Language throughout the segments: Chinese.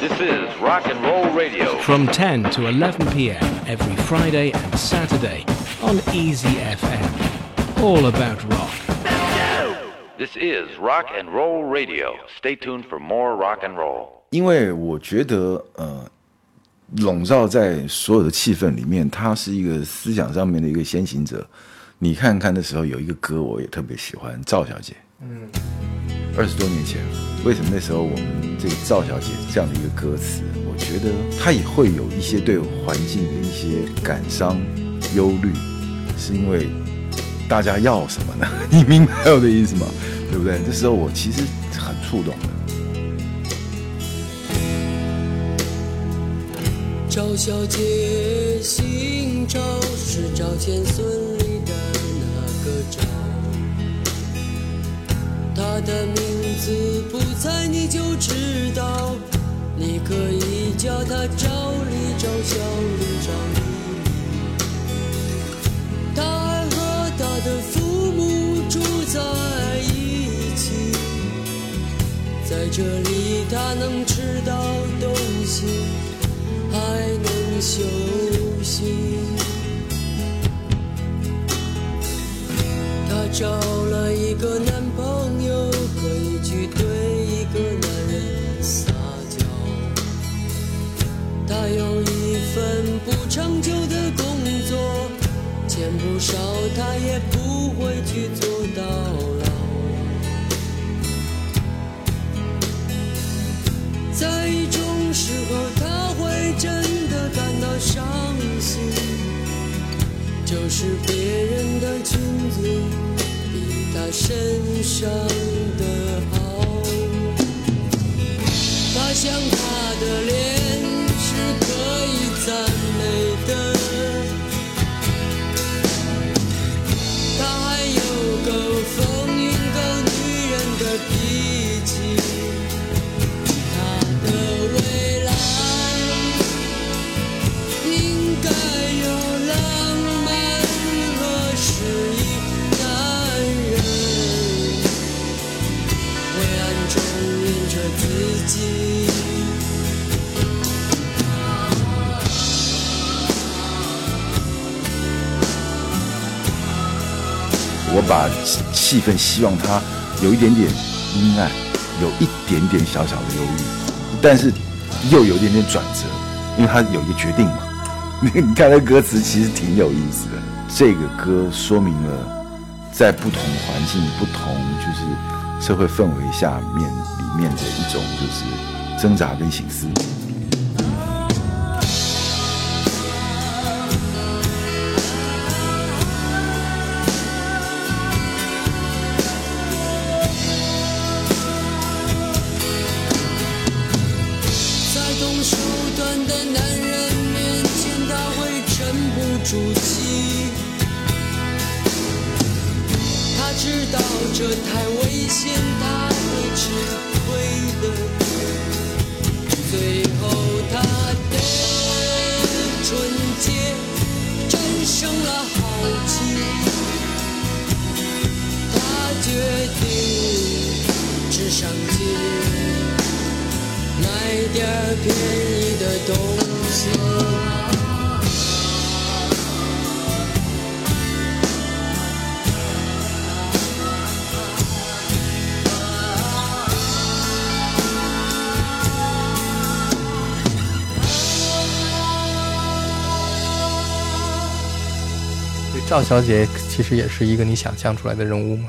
This is Rock and Roll Radio. from 10 to 11 p.m. every Friday and Saturday on Easy FM. All about rock. This is Rock and Roll Radio. Stay tuned for more rock and roll. 因为我觉得，呃，笼罩在所有的气氛里面，他是一个思想上面的一个先行者。你看看的时候有一个歌，我也特别喜欢，赵小姐。嗯，二十多年前，为什么那时候我们这个赵小姐这样的一个歌词，我觉得她也会有一些对环境的一些感伤、忧虑，是因为大家要什么呢？你明白我的意思吗？对不对？这时候我其实很触动的。赵小姐姓赵，是赵钱孙李的那个赵。她的名字不猜你就知道，你可以叫他赵丽、赵小丽、赵丽丽。她和她的父母住在一起，在这里她能吃到东西。还能休钱不少，他也不会去做到老。在一种时候，他会真的感到伤心，就是别人的裙子比他身上的好。他想他的脸是可以赞美的，气氛希望它有一点点阴暗，有一点点小小的忧郁，但是又有一点点转折，因为它有一个决定嘛。你看那歌词其实挺有意思的。这个歌说明了，在不同环境、不同就是社会氛围下面里面的一种就是挣扎跟醒思。在动手段的男人面前，他会沉不住气。他知道这太危险，他会吃亏的。最后，他的纯洁战胜了好奇。他决定只上街。买点儿便宜的东西。赵小姐其实也是一个你想象出来的人物吗？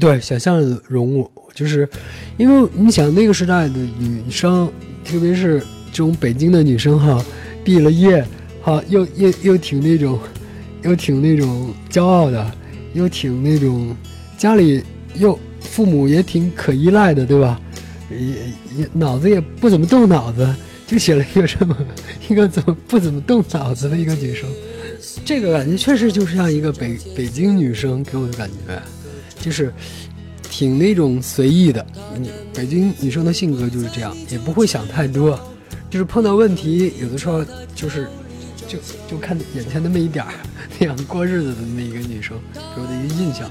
对，想象的人物就是，因为你想那个时代的女生，特别是这种北京的女生哈，毕了业，哈，又又又挺那种，又挺那种骄傲的，又挺那种家里又父母也挺可依赖的，对吧？也也脑子也不怎么动脑子，就写了一个这么一个怎么不怎么动脑子的一个女生，这个感觉确实就是像一个北北京女生给我的感觉。就是挺那种随意的。你北京女生的性格就是这样，也不会想太多，就是碰到问题，有的时候就是就就看眼前那么一点儿，那样过日子的那么一个女生，给我的一个印象。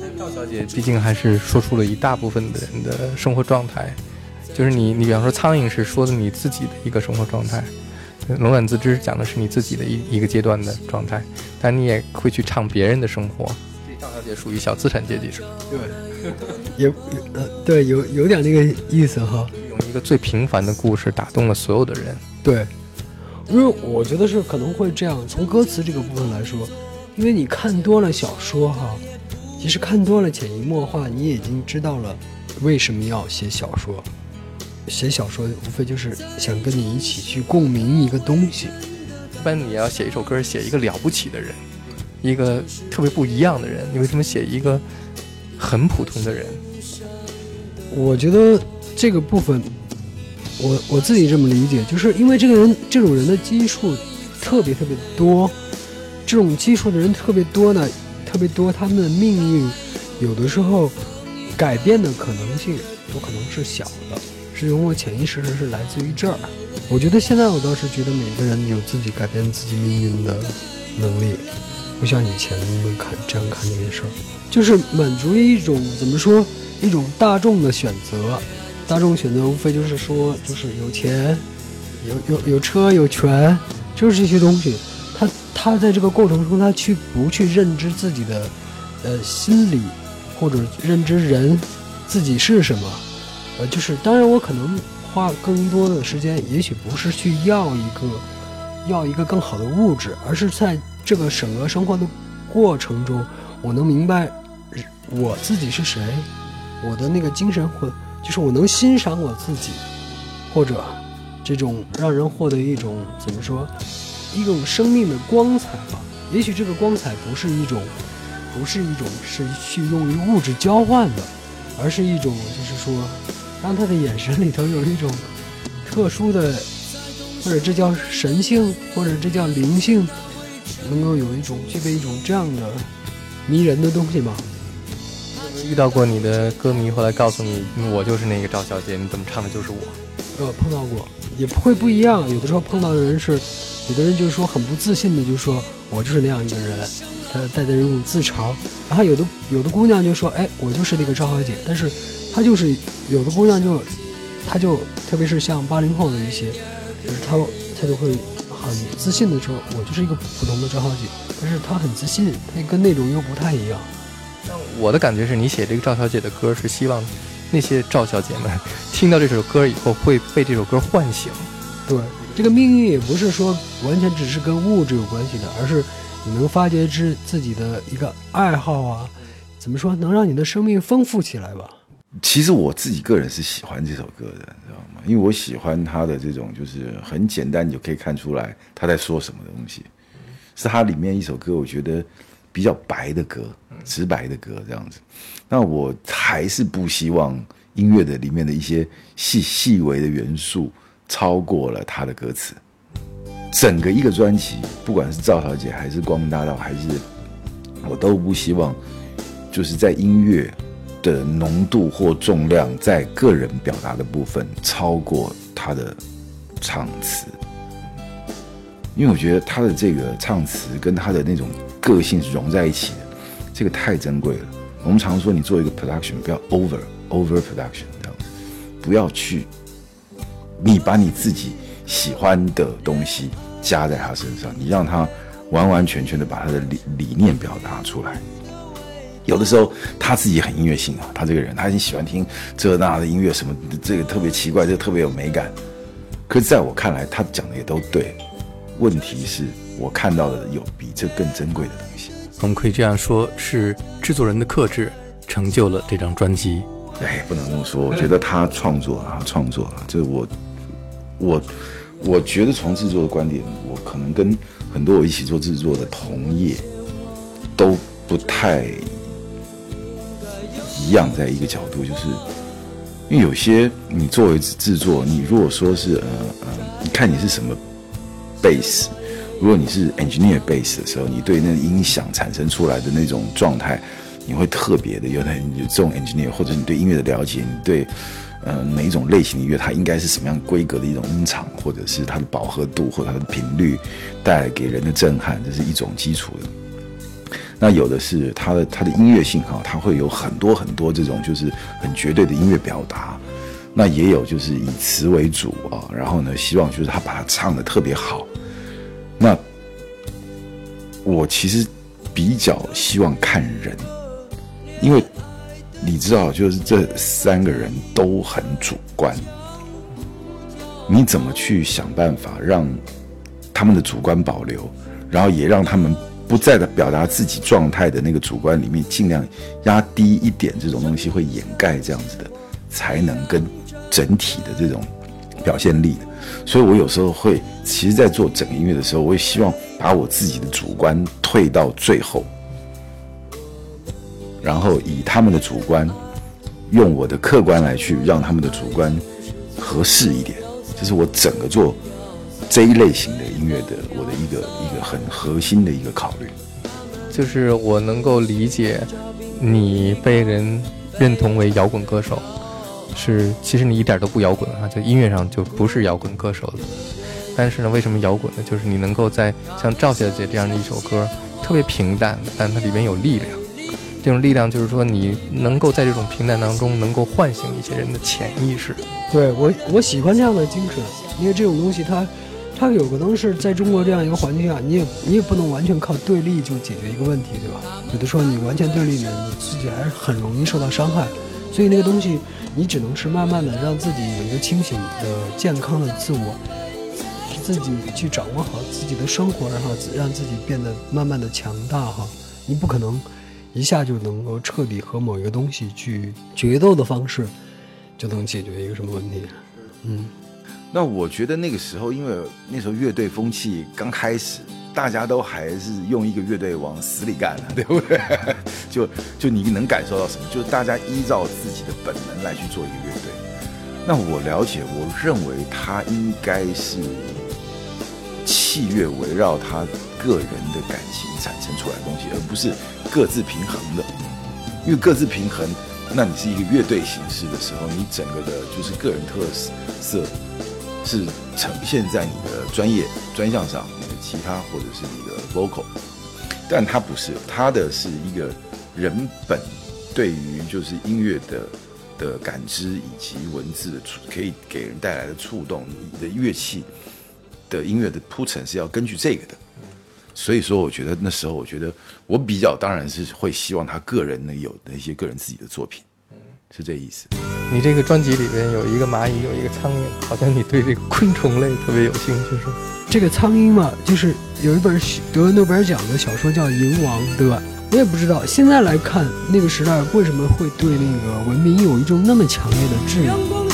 但赵小姐毕竟还是说出了一大部分的人的生活状态，就是你你比方说苍蝇是说的你自己的一个生活状态，冷暖自知讲的是你自己的一一个阶段的状态，但你也会去唱别人的生活。赵小姐属于小资产阶级是吧？对 也呃对，有有点那个意思哈。用一个最平凡的故事打动了所有的人。对，因为我觉得是可能会这样。从歌词这个部分来说，因为你看多了小说哈，其实看多了潜移默化，你已经知道了为什么要写小说。写小说无非就是想跟你一起去共鸣一个东西。一般你要写一首歌，写一个了不起的人，一个特别不一样的人，你为什么写一个很普通的人？我觉得这个部分，我我自己这么理解，就是因为这个人这种人的基数特别特别多，这种基数的人特别多呢，特别多，他们的命运有的时候改变的可能性有可能是小的，是因为我潜意识是来自于这儿。我觉得现在我倒是觉得每个人有自己改变自己命运的能力，不像以前那么看这样看这件事儿，就是满足于一种怎么说？一种大众的选择，大众选择无非就是说，就是有钱，有有有车有权，就是这些东西。他他在这个过程中，他去不去认知自己的呃心理，或者认知人自己是什么？呃，就是当然，我可能花更多的时间，也许不是去要一个要一个更好的物质，而是在这个审核生活的过程中，我能明白我自己是谁。我的那个精神或就是我能欣赏我自己，或者这种让人获得一种怎么说，一种生命的光彩吧。也许这个光彩不是一种，不是一种是去用于物质交换的，而是一种就是说，让他的眼神里头有一种特殊的，或者这叫神性，或者这叫灵性，能够有一种具备一种这样的迷人的东西吗。遇到过你的歌迷，后来告诉你，我就是那个赵小姐，你怎么唱的就是我。呃，碰到过，也不会不一样。有的时候碰到的人是，有的人就是说很不自信的，就说我就是那样一个人，他带着一种自嘲。然后有的有的姑娘就说，哎，我就是那个赵小姐。但是她就是有的姑娘就，她就特别是像八零后的一些，就是她她就会很自信的说，我就是一个普通的赵小姐。但是她很自信，她跟那种又不太一样。我的感觉是你写这个赵小姐的歌，是希望那些赵小姐们 听到这首歌以后会被这首歌唤醒。对，这个命运也不是说完全只是跟物质有关系的，而是你能发掘自自己的一个爱好啊，怎么说能让你的生命丰富起来吧？其实我自己个人是喜欢这首歌的，你知道吗？因为我喜欢他的这种，就是很简单，你就可以看出来他在说什么东西。是他里面一首歌，我觉得比较白的歌。直白的歌这样子，那我还是不希望音乐的里面的一些细细微的元素超过了他的歌词。整个一个专辑，不管是赵小姐还是光明大道，还是我都不希望，就是在音乐的浓度或重量，在个人表达的部分超过他的唱词，因为我觉得他的这个唱词跟他的那种个性是融在一起的。这个太珍贵了。我们常说，你做一个 production，不要 over over production，这样不要去，你把你自己喜欢的东西加在他身上，你让他完完全全的把他的理理念表达出来。有的时候他自己很音乐性啊，他这个人他很喜欢听这那的音乐，什么这个特别奇怪，这个特别有美感。可是在我看来，他讲的也都对。问题是我看到的有比这更珍贵的东西。我们可以这样说，是制作人的克制成就了这张专辑。哎，不能这么说。我觉得他创作啊，创作啊，这我，我，我觉得从制作的观点，我可能跟很多我一起做制作的同业都不太一样，在一个角度，就是因为有些你作为制作，你如果说是呃呃，你看你是什么 base。如果你是 engineer base 的时候，你对那音响产生出来的那种状态，你会特别的有点这种 engineer，或者你对音乐的了解，你对呃哪一种类型的音乐，它应该是什么样规格的一种音场，或者是它的饱和度或它的频率带来给人的震撼，这是一种基础的。那有的是他的他的音乐性哈，他会有很多很多这种就是很绝对的音乐表达，那也有就是以词为主啊，然后呢，希望就是他把它唱的特别好。那我其实比较希望看人，因为你知道，就是这三个人都很主观，你怎么去想办法让他们的主观保留，然后也让他们不在的表达自己状态的那个主观里面，尽量压低一点这种东西，会掩盖这样子的，才能跟整体的这种表现力的。所以我有时候会，其实，在做整个音乐的时候，我也希望把我自己的主观退到最后，然后以他们的主观，用我的客观来去让他们的主观合适一点。这是我整个做这一类型的音乐的我的一个一个很核心的一个考虑。就是我能够理解你被人认同为摇滚歌手，是其实你一点都不摇滚啊，就音乐上就不是摇滚歌手的。但是呢，为什么摇滚呢？就是你能够在像赵小姐这样的一首歌，特别平淡，但它里面有力量。这种力量就是说，你能够在这种平淡当中，能够唤醒一些人的潜意识。对我，我喜欢这样的精神，因为这种东西它，它有可能是在中国这样一个环境下，你也你也不能完全靠对立就解决一个问题，对吧？有的时候你完全对立呢，你自己还是很容易受到伤害，所以那个东西，你只能是慢慢的让自己有一个清醒的、健康的自我，自己去掌握好自己的生活，然后让自己变得慢慢的强大哈。你不可能一下就能够彻底和某一个东西去决斗的方式，就能解决一个什么问题？嗯。那我觉得那个时候，因为那时候乐队风气刚开始，大家都还是用一个乐队往死里干了，对不对？就就你能感受到什么？就是大家依照自己的本能来去做一个乐队。那我了解，我认为他应该是器乐围绕他个人的感情产生出来的东西，而不是各自平衡的。因为各自平衡，那你是一个乐队形式的时候，你整个的就是个人特色。是呈现在你的专业专项上，你的吉他或者是你的 vocal，但它不是，它的是一个人本对于就是音乐的的感知以及文字的触可以给人带来的触动，你的乐器的音乐的铺陈是要根据这个的，所以说我觉得那时候我觉得我比较当然是会希望他个人能有的一些个人自己的作品。是这意思。你这个专辑里边有一个蚂蚁，有一个苍蝇，好像你对这个昆虫类特别有兴趣，是吧？这个苍蝇嘛，就是有一本得诺贝尔奖的小说叫《蝇王》，对吧？我也不知道，现在来看那个时代为什么会对那个文明有一种那么强烈的质疑。